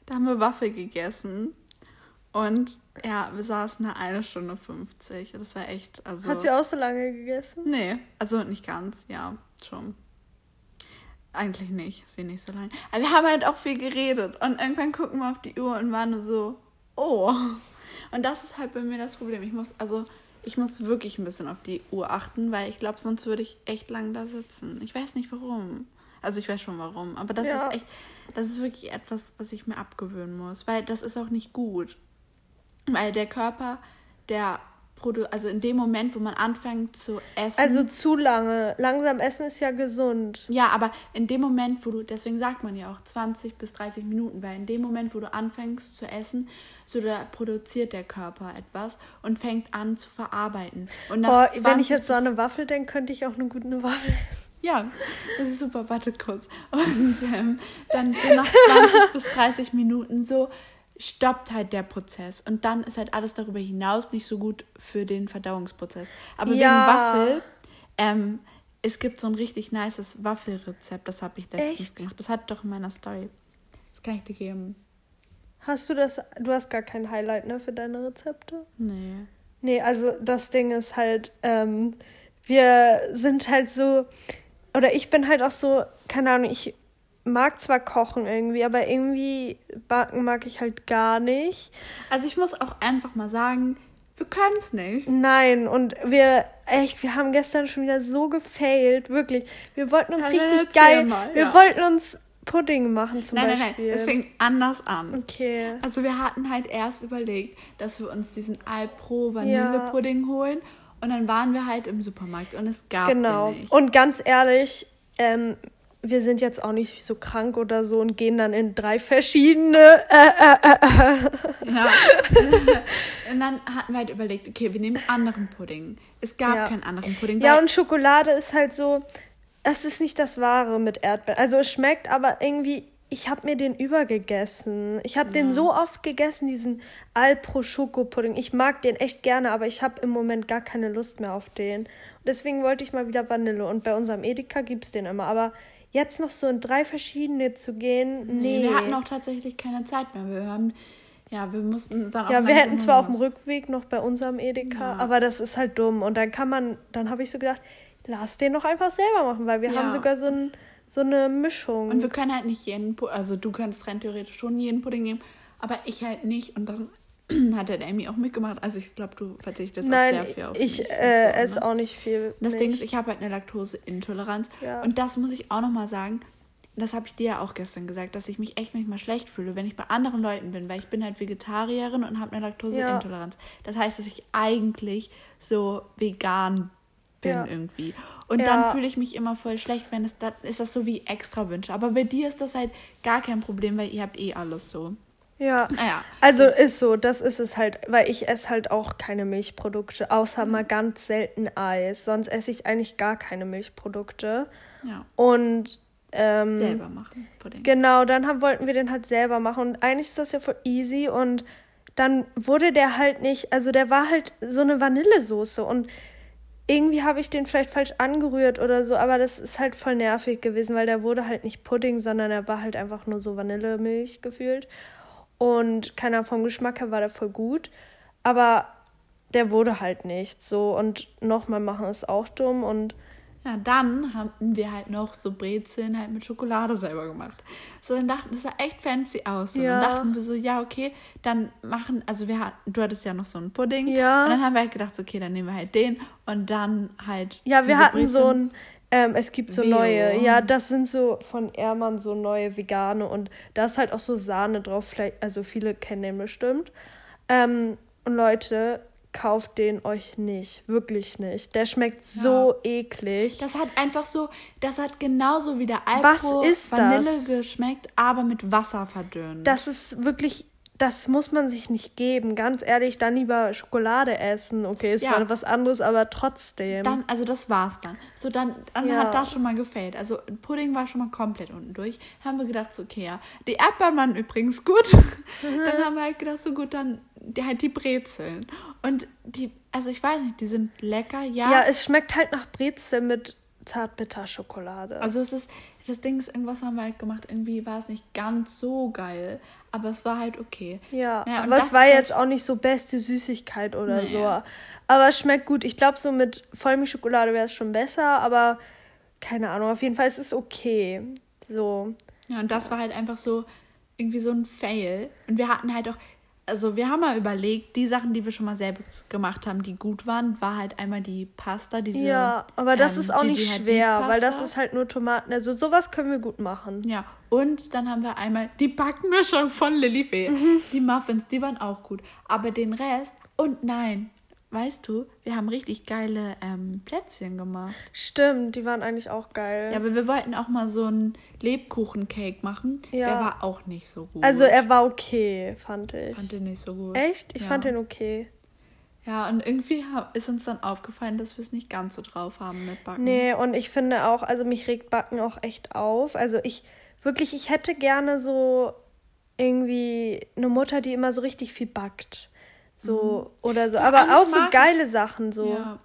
Da haben wir Waffel gegessen. Und ja, wir saßen da eine Stunde 50. Das war echt, also. Hat sie auch so lange gegessen? Nee, also nicht ganz, ja, schon. Eigentlich nicht, sie nicht so lange. Aber wir haben halt auch viel geredet. Und irgendwann gucken wir auf die Uhr und waren nur so, oh. Und das ist halt bei mir das Problem. Ich muss, also, ich muss wirklich ein bisschen auf die Uhr achten, weil ich glaube, sonst würde ich echt lang da sitzen. Ich weiß nicht warum. Also ich weiß schon warum, aber das ja. ist echt, das ist wirklich etwas, was ich mir abgewöhnen muss, weil das ist auch nicht gut. Weil der Körper, der also in dem Moment, wo man anfängt zu essen. Also zu lange. Langsam essen ist ja gesund. Ja, aber in dem Moment, wo du, deswegen sagt man ja auch 20 bis 30 Minuten, weil in dem Moment, wo du anfängst zu essen, so da produziert der Körper etwas und fängt an zu verarbeiten. Und Boah, wenn ich jetzt so an eine Waffel denke, könnte ich auch eine gute Waffel essen. Ja, das ist super. Wartet kurz. Und ähm, dann so nach 20 bis 30 Minuten so stoppt halt der Prozess. Und dann ist halt alles darüber hinaus nicht so gut für den Verdauungsprozess. Aber ja. wegen Waffel, ähm, es gibt so ein richtig nices Waffelrezept, das habe ich letztens Echt? gemacht. Das hat doch in meiner Story. Das kann ich dir geben. Hast du das, du hast gar kein Highlight, ne, für deine Rezepte? Nee. Nee, also das Ding ist halt, ähm, wir sind halt so, oder ich bin halt auch so, keine Ahnung, ich mag zwar kochen irgendwie, aber irgendwie backen mag ich halt gar nicht. Also ich muss auch einfach mal sagen, wir können es nicht. Nein, und wir, echt, wir haben gestern schon wieder so gefailt, wirklich. Wir wollten uns Kann richtig geil, mal, wir wollten uns Pudding machen zum nein, Beispiel. Nein, nein, nein, es fing anders an. Okay. Also wir hatten halt erst überlegt, dass wir uns diesen Alpro Vanillepudding ja. holen und dann waren wir halt im Supermarkt und es gab genau. den nicht. Und ganz ehrlich, ähm, wir sind jetzt auch nicht so krank oder so und gehen dann in drei verschiedene. Äh, äh, äh, äh. ja. [LAUGHS] und dann hatten wir halt überlegt, okay, wir nehmen anderen Pudding. Es gab ja. keinen anderen Pudding. Ja, und Schokolade ist halt so, es ist nicht das Wahre mit Erdbeeren. Also es schmeckt, aber irgendwie, ich habe mir den übergegessen. Ich habe ja. den so oft gegessen, diesen Alpro Schokopudding. Ich mag den echt gerne, aber ich habe im Moment gar keine Lust mehr auf den. deswegen wollte ich mal wieder Vanille. Und bei unserem Edeka gibt es den immer. Aber jetzt noch so in drei verschiedene zu gehen, nee. nee. Wir hatten auch tatsächlich keine Zeit mehr. Wir haben, ja, wir mussten dann auch. Ja, wir hätten zwar auf dem Rückweg noch bei unserem Edeka, ja. aber das ist halt dumm. Und dann kann man, dann habe ich so gedacht, lass den doch einfach selber machen, weil wir ja. haben sogar so, ein, so eine Mischung. Und wir können halt nicht jeden, also du könntest rein theoretisch schon jeden Pudding nehmen, aber ich halt nicht. Und dann [CLEARS THROAT] hat der Amy auch mitgemacht. Also ich glaube, du verzichtest Nein, auch sehr viel auf ich äh, so, esse ne? auch nicht viel. Das Milch. Ding ist, ich habe halt eine Laktoseintoleranz. Ja. Und das muss ich auch nochmal sagen. Das habe ich dir ja auch gestern gesagt, dass ich mich echt manchmal schlecht fühle, wenn ich bei anderen Leuten bin, weil ich bin halt Vegetarierin und habe eine Laktoseintoleranz. Ja. Das heißt, dass ich eigentlich so vegan bin ja. irgendwie. Und dann fühle ich mich immer voll schlecht, wenn es da ist das so wie extra Wünsche. Aber bei dir ist das halt gar kein Problem, weil ihr habt eh alles so. Ja. Naja. Also ist so, das ist es halt, weil ich esse halt auch keine Milchprodukte, außer mhm. mal ganz selten Eis. Sonst esse ich eigentlich gar keine Milchprodukte. Ja. Und ähm, selber machen. Pudding. Genau, dann haben, wollten wir den halt selber machen. Und eigentlich ist das ja voll easy und dann wurde der halt nicht, also der war halt so eine Vanillesoße und irgendwie habe ich den vielleicht falsch angerührt oder so, aber das ist halt voll nervig gewesen, weil der wurde halt nicht Pudding, sondern er war halt einfach nur so Vanillemilch gefühlt. Und keiner vom Geschmack her war der voll gut. Aber der wurde halt nicht so. Und nochmal machen ist auch dumm. Und ja, dann haben wir halt noch so Brezeln halt mit Schokolade selber gemacht. So, dann dachten, das sah echt fancy aus. Und ja. dann dachten wir so, ja, okay, dann machen, also wir hatten, du hattest ja noch so einen Pudding. Ja. Und dann haben wir halt gedacht, so, okay, dann nehmen wir halt den und dann halt. Ja, wir hatten Brezeln. so ein ähm, es gibt so Veo. neue, ja, das sind so von Ehrmann so neue vegane und da ist halt auch so Sahne drauf, vielleicht, also viele kennen den bestimmt. Ähm, und Leute, kauft den euch nicht, wirklich nicht. Der schmeckt ja. so eklig. Das hat einfach so, das hat genauso wie der Alpro Vanille das? geschmeckt, aber mit Wasser verdünnt. Das ist wirklich das muss man sich nicht geben. Ganz ehrlich, dann lieber Schokolade essen. Okay, ist ja. mal was anderes, aber trotzdem. Dann, also das war's dann. So, dann, dann ja. hat das schon mal gefällt. Also Pudding war schon mal komplett unten durch. Haben wir gedacht, so, okay, ja. Die Erdbeeren waren übrigens gut. Mhm. Dann haben wir halt gedacht, so gut, dann die, halt die Brezeln. Und die, also ich weiß nicht, die sind lecker, ja. Ja, es schmeckt halt nach Brezel mit Zartbitterschokolade. Also es ist, das Ding ist, irgendwas haben wir halt gemacht, irgendwie war es nicht ganz so geil, aber es war halt okay. Ja, naja, aber es war jetzt auch nicht so beste Süßigkeit oder naja. so. Aber es schmeckt gut. Ich glaube, so mit Vollmilchschokolade wäre es schon besser, aber keine Ahnung, auf jeden Fall ist es okay. So. Ja, und das war halt einfach so irgendwie so ein Fail. Und wir hatten halt auch, also wir haben mal überlegt, die Sachen, die wir schon mal selbst gemacht haben, die gut waren, war halt einmal die Pasta, diese. Ja, aber das ähm, ist auch nicht schwer, weil das ist halt nur Tomaten. Also sowas können wir gut machen. Ja, und dann haben wir einmal die Backmischung von Lilifee. Mhm. Die Muffins, die waren auch gut. Aber den Rest, und nein, weißt du, wir haben richtig geile ähm, Plätzchen gemacht. Stimmt, die waren eigentlich auch geil. Ja, aber wir wollten auch mal so einen Lebkuchencake machen. Ja. Der war auch nicht so gut. Also er war okay, fand ich. Fand den nicht so gut. Echt? Ich ja. fand den okay. Ja, und irgendwie ist uns dann aufgefallen, dass wir es nicht ganz so drauf haben mit Backen. Nee, und ich finde auch, also mich regt Backen auch echt auf. Also ich, wirklich, ich hätte gerne so irgendwie eine Mutter, die immer so richtig viel backt. So mhm. oder so. Aber auch so geile Sachen so. Ja.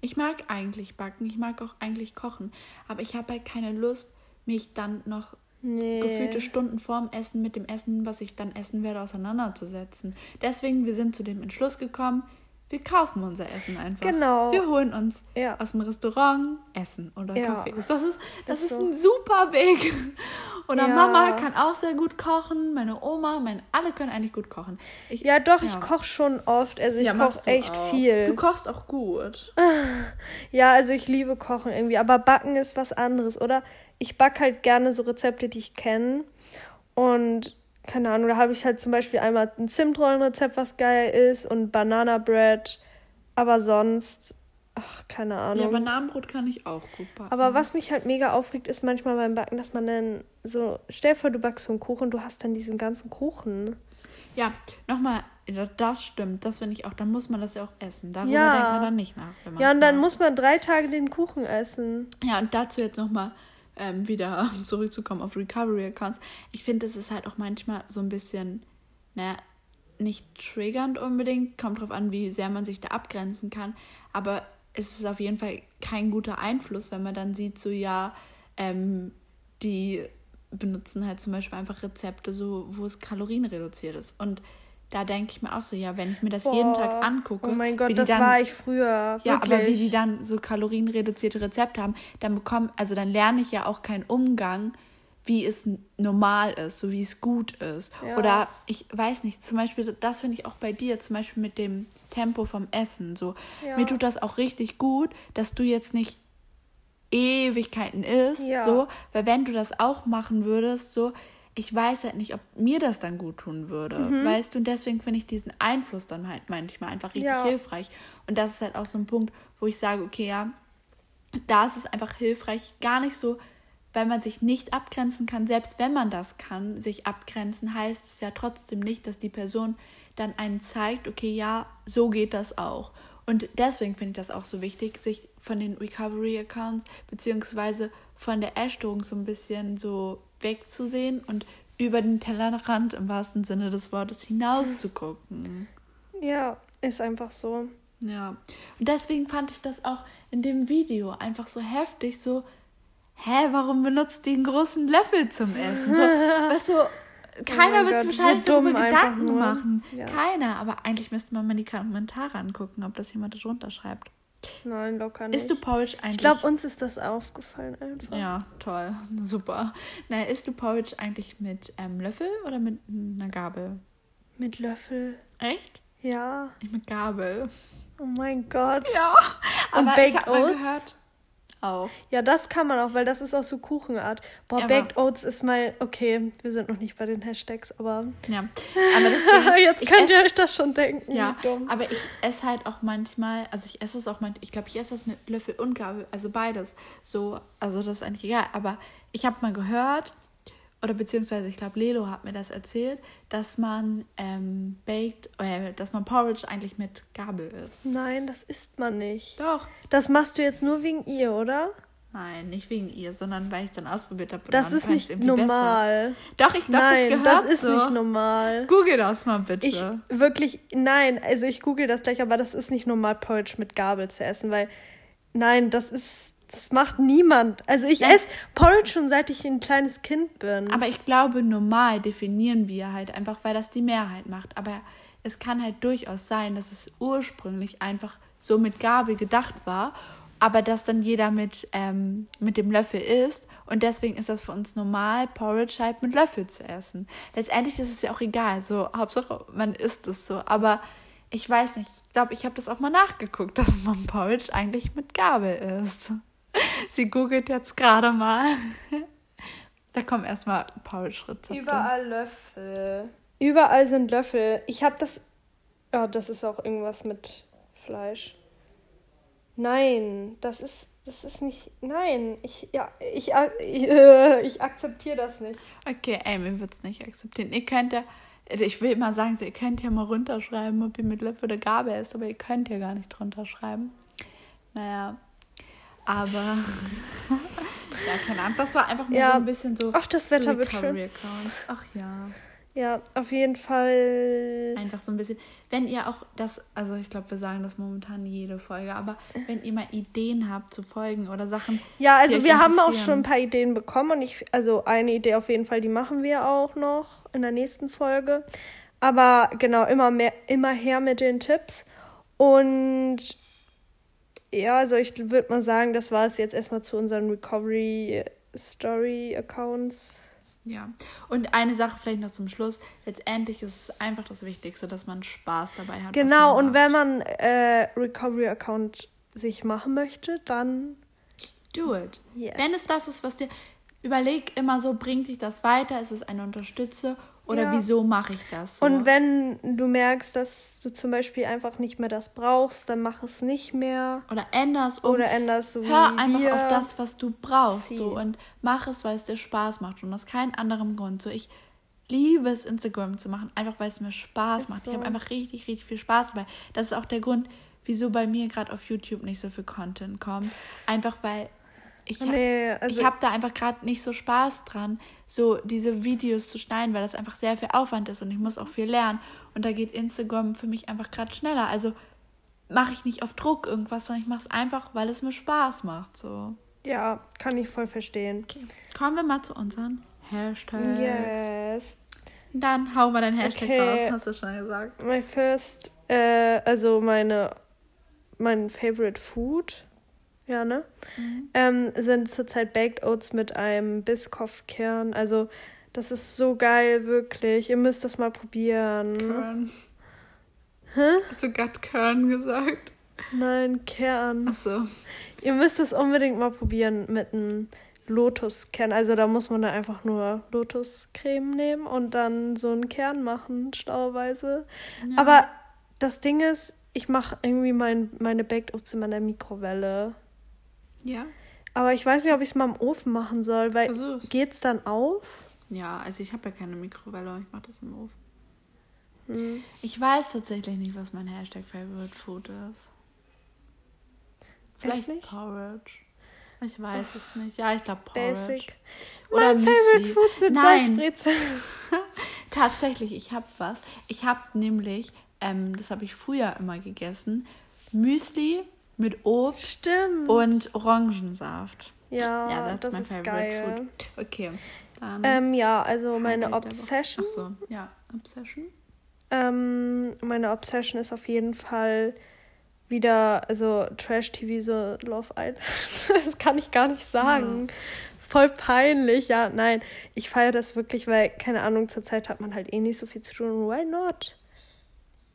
Ich mag eigentlich backen, ich mag auch eigentlich kochen, aber ich habe halt keine Lust, mich dann noch nee. gefühlte Stunden vorm Essen mit dem Essen, was ich dann essen werde, auseinanderzusetzen. Deswegen, wir sind zu dem Entschluss gekommen, wir kaufen unser Essen einfach. Genau. Wir holen uns ja. aus dem Restaurant Essen oder ja. Kaffee. Das ist, das ist, ist so. ein super Weg. Oder ja. Mama kann auch sehr gut kochen. Meine Oma, meine, alle können eigentlich gut kochen. Ich, ja, doch, ich koche schon oft. Also ich koche echt auch. viel. Du kochst auch gut. [LAUGHS] Ja, also ich liebe Kochen irgendwie. Aber Backen ist was anderes. Oder ich backe halt gerne so Rezepte, die ich kenne. Und keine Ahnung, da habe ich halt zum Beispiel einmal ein Zimtrollenrezept, was geil ist und Banana Bread. Aber sonst, ach, keine Ahnung. Ja, Bananenbrot kann ich auch gut backen. Aber was mich halt mega aufregt, ist manchmal beim Backen, dass man dann so, stell dir vor, du backst so einen Kuchen, du hast dann diesen ganzen Kuchen. Ja, nochmal, das stimmt, das finde ich auch. Dann muss man das ja auch essen. Darüber ja. denkt man dann nicht nach. ja, und dann macht. muss man drei Tage den Kuchen essen. Ja, und dazu jetzt nochmal ähm, wieder [LAUGHS] zurückzukommen auf Recovery Accounts, ich finde, es ist halt auch manchmal so ein bisschen, naja, nicht triggernd unbedingt, kommt drauf an, wie sehr man sich da abgrenzen kann, aber es ist auf jeden Fall kein guter Einfluss, wenn man dann sieht, so ja, ähm, die benutzen halt zum Beispiel einfach Rezepte, so wo es kalorienreduziert ist. Und da denke ich mir auch so, ja, wenn ich mir das Boah. jeden Tag angucke. Oh mein Gott, das dann, war ich früher. Ja, wirklich. aber wie die dann so kalorienreduzierte Rezepte haben, dann bekomme, also dann lerne ich ja auch keinen Umgang, wie es normal ist, so wie es gut ist. Ja. Oder ich weiß nicht, zum Beispiel, das finde ich auch bei dir, zum Beispiel mit dem Tempo vom Essen. So, ja. mir tut das auch richtig gut, dass du jetzt nicht Ewigkeiten isst, ja. so, weil wenn du das auch machen würdest, so, ich weiß halt nicht, ob mir das dann gut tun würde. Mhm. Weißt du, und deswegen finde ich diesen Einfluss dann halt manchmal einfach richtig ja. hilfreich. Und das ist halt auch so ein Punkt, wo ich sage, okay, ja, da ist es einfach hilfreich, gar nicht so, weil man sich nicht abgrenzen kann. Selbst wenn man das kann, sich abgrenzen, heißt es ja trotzdem nicht, dass die Person dann einen zeigt, okay, ja, so geht das auch. Und deswegen finde ich das auch so wichtig, sich von den Recovery-Accounts beziehungsweise von der Essstörung so ein bisschen so wegzusehen und über den Tellerrand im wahrsten Sinne des Wortes hinaus zu gucken. Ja, ist einfach so. Ja. Und deswegen fand ich das auch in dem Video einfach so heftig, so, hä, warum benutzt die einen großen Löffel zum Essen? So, [LAUGHS] weißt du, keiner oh wird sich wahrscheinlich darüber Gedanken machen. Ja. Keiner. Aber eigentlich müsste man mal die Kommentare angucken, ob das jemand darunter schreibt. Nein, locker nicht. Isst du Porridge eigentlich? Ich glaube, uns ist das aufgefallen einfach. Ja, toll. [LAUGHS] Super. Na, isst du Porridge eigentlich mit ähm, Löffel oder mit einer Gabel? Mit Löffel. Echt? Ja. Ich mit Gabel. Oh mein Gott. Ja. Aber Und ich habe mal gehört, auch. Ja, das kann man auch, weil das ist auch so Kuchenart. Boah, ja, Baked Oats ist mal, okay, wir sind noch nicht bei den Hashtags, aber. Ja, aber das ist, [LAUGHS] Jetzt könnt ihr euch das schon denken. Ja, aber ich esse halt auch manchmal, also ich esse es auch manchmal, ich glaube, ich esse das mit Löffel und Gabel, also beides. So, also das ist eigentlich egal. Aber ich habe mal gehört, oder beziehungsweise ich glaube, Lelo hat mir das erzählt, dass man ähm, baked, äh, dass man Porridge eigentlich mit Gabel isst. Nein, das isst man nicht. Doch. Das machst du jetzt nur wegen ihr, oder? Nein, nicht wegen ihr, sondern weil ich es dann ausprobiert habe. Das ist nicht normal. Besser. Doch, ich glaube, das gehört das ist so. nicht normal. Google das mal bitte. Ich wirklich, nein, also ich google das gleich, aber das ist nicht normal, Porridge mit Gabel zu essen, weil, nein, das ist das macht niemand. Also ich esse Porridge schon seit ich ein kleines Kind bin. Aber ich glaube, normal definieren wir halt einfach, weil das die Mehrheit macht. Aber es kann halt durchaus sein, dass es ursprünglich einfach so mit Gabel gedacht war aber dass dann jeder mit, ähm, mit dem Löffel isst. Und deswegen ist das für uns normal, Porridge halt mit Löffel zu essen. Letztendlich ist es ja auch egal. So, Hauptsache, man isst es so. Aber ich weiß nicht, ich glaube, ich habe das auch mal nachgeguckt, [LAUGHS] dass man Porridge eigentlich mit Gabel isst. [LAUGHS] Sie googelt jetzt gerade mal. [LAUGHS] Da kommen erstmal Porridge-Rezepte. Überall Löffel. Überall sind Löffel. Ich habe das. Ja, das ist auch irgendwas mit Fleisch. Nein, das ist. Das ist nicht. Nein, ich. Ja, ich. Ich, äh, ich akzeptiere das nicht. Okay, Amy wird es nicht akzeptieren. Ihr könnt ja. Ich will immer sagen, so, ihr könnt ja mal runterschreiben, ob ihr mit Löffel oder Gabel ist, aber ihr könnt ja gar nicht drunter schreiben. Naja. Aber. [LAUGHS] ja, keine Ahnung. Das war einfach nur Ja. so ein bisschen so. Ach, das Wetter so wird schön. Ach ja. Ja, auf jeden Fall. Einfach so ein bisschen. Wenn ihr auch das, also ich glaube, wir sagen das momentan jede Folge, aber wenn ihr mal Ideen habt zu Folgen oder Sachen. Ja, also wir haben auch schon ein paar Ideen bekommen und ich, also eine Idee auf jeden Fall, die machen wir auch noch in der nächsten Folge. Aber genau, immer mehr, immer her mit den Tipps. Und ja, also ich würde mal sagen, das war es jetzt erstmal zu unseren Recovery Story Accounts. Ja. Und eine Sache vielleicht noch zum Schluss. Letztendlich ist es einfach das Wichtigste, dass man Spaß dabei hat. Genau, und macht. wenn man äh, Recovery Account sich machen möchte, dann Do it. Yes. Wenn es das ist, was dir. Überleg immer so, bringt dich das weiter? Ist es eine Unterstütze? Oder Ja. wieso mache ich das so? Und wenn du merkst, dass du zum Beispiel einfach nicht mehr das brauchst, dann mach es nicht mehr. Oder änder es um. Oder änderst du Hör einfach auf das, was du brauchst. Sie. So, und mach es, weil es dir Spaß macht. Und aus keinem anderen Grund. So, ich liebe es, Instagram zu machen, einfach weil es mir Spaß Ist macht. so. Ich habe einfach richtig, richtig viel Spaß dabei. Das ist auch der Grund, wieso bei mir gerade auf YouTube nicht so viel Content kommt. Einfach weil ich habe Nee, also habe da einfach gerade nicht so Spaß dran, so diese Videos zu schneiden, weil das einfach sehr viel Aufwand ist und ich muss auch viel lernen. Und da geht Instagram für mich einfach gerade schneller. Also mache ich nicht auf Druck irgendwas, sondern ich mache es einfach, weil es mir Spaß macht. So. ja, kann ich voll verstehen. Okay. Kommen wir mal zu unseren Hashtags. Yes. Dann hau mal dein Hashtag Okay. raus, hast du schon gesagt. My first, äh, also meine, mein favorite food, ja, ne? Mhm. Ähm, sind zurzeit Baked Oats mit einem Biscoff-Kern. Also, das ist so geil, wirklich. Ihr müsst das mal probieren. Kern. Hä? Hast du gerade Kern gesagt? Nein, Kern. Achso. Ihr müsst es unbedingt mal probieren mit einem Lotuskern. Also da muss man da einfach nur Lotuscreme nehmen und dann so einen Kern machen, schlauerweise. Ja. Aber das Ding ist, ich mache irgendwie mein, meine Baked Oats in meiner Mikrowelle. Ja. Aber ich weiß nicht, ob ich es mal im Ofen machen soll, weil Versuch's. geht's dann auf? Ja, also ich habe ja keine Mikrowelle, ich mache das im Ofen. Hm. Ich weiß tatsächlich nicht, was mein Hashtag Favorite Food ist. Vielleicht nicht? Porridge. Ich weiß es nicht. Ja, ich glaube Porridge. Basic. Oder mein Müsli. Favorite Food sind Salzbrezeln. [LAUGHS] tatsächlich, ich habe was. Ich habe nämlich, ähm, das habe ich früher immer gegessen, Müsli mit Obst Stimmt. und Orangensaft. ja, ja, that's das my ist favorite geil. food. Okay, dann Ähm, ja, also meine. Obsession. Ach so, ja, Obsession. Ähm, meine Obsession ist auf jeden Fall wieder, also Trash-TV, so Love Island. [LAUGHS] das kann ich gar nicht sagen. Voll peinlich, ja, nein. Ich feiere das wirklich, weil, keine Ahnung, zurzeit hat man halt eh nicht so viel zu tun. Why not?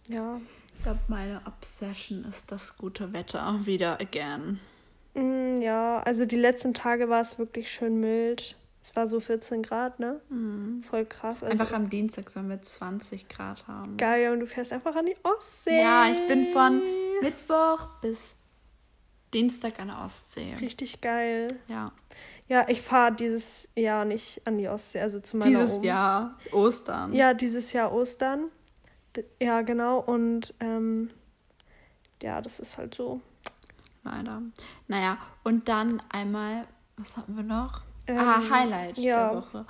Ja. Ich glaube, meine Obsession ist das gute Wetter wieder again. Mm, ja, also die letzten Tage war es wirklich schön mild. Es war so 14 Grad, ne? Voll krass. Also Einfach am Dienstag sollen wir 20 Grad haben. geil und du fährst einfach an die Ostsee. Ja, ich bin von Mittwoch bis Dienstag an der Ostsee. Richtig geil. Ja. Ja, ich fahre dieses Jahr nicht an die Ostsee, also zu meiner Dieses Oma. Jahr Ostern. Ja, dieses Jahr Ostern. Ja, genau. Und ähm, ja, das ist halt so. Leider. Naja, und dann einmal, was hatten wir noch? Ähm, ah, Highlight ja. der Woche.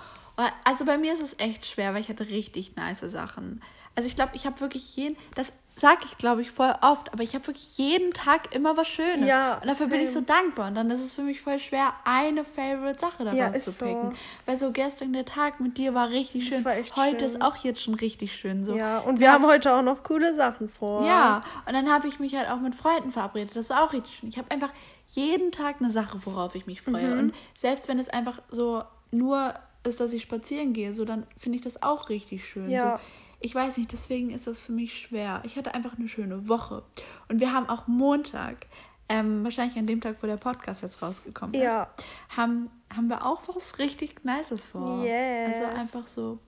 Also bei mir ist es echt schwer, weil ich hatte richtig nice Sachen. Also ich glaube, ich habe wirklich jeden. Das sag ich, glaube ich, voll oft, aber ich habe wirklich jeden Tag immer was Schönes. Ja, und dafür same. bin ich so dankbar. Und dann ist es für mich voll schwer, eine Favorite-Sache daraus ja, zu picken. So. Weil so gestern der Tag mit dir war richtig schön. War heute schön. ist auch jetzt schon richtig schön. So. Ja, und wir haben heute auch noch coole Sachen vor. Ja, und dann habe ich mich halt auch mit Freunden verabredet. Das war auch richtig schön. Ich habe einfach jeden Tag eine Sache, worauf ich mich freue. Mhm. Und selbst wenn es einfach so nur ist, dass ich spazieren gehe, so dann finde ich das auch richtig schön. Ja. So, ich weiß nicht, deswegen ist das für mich schwer. Ich hatte einfach eine schöne Woche. Und wir haben auch Montag, ähm, wahrscheinlich an dem Tag, wo der Podcast jetzt rausgekommen ist, ja. haben, haben wir auch was richtig Nices vor. Yes. Also einfach so,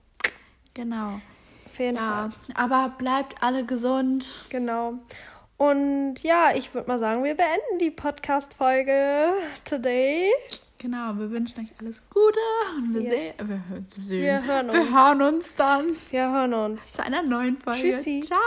genau. Auf jeden ja, Fall. Aber bleibt alle gesund. Genau. Und ja, ich würde mal sagen, wir beenden die Podcast-Folge today. Genau, wir wünschen euch alles Gute und wir, yes. sehen, wir, sehen, wir, hören uns. wir hören uns dann. Wir hören uns. Zu einer neuen Folge. Tschüssi. Ciao.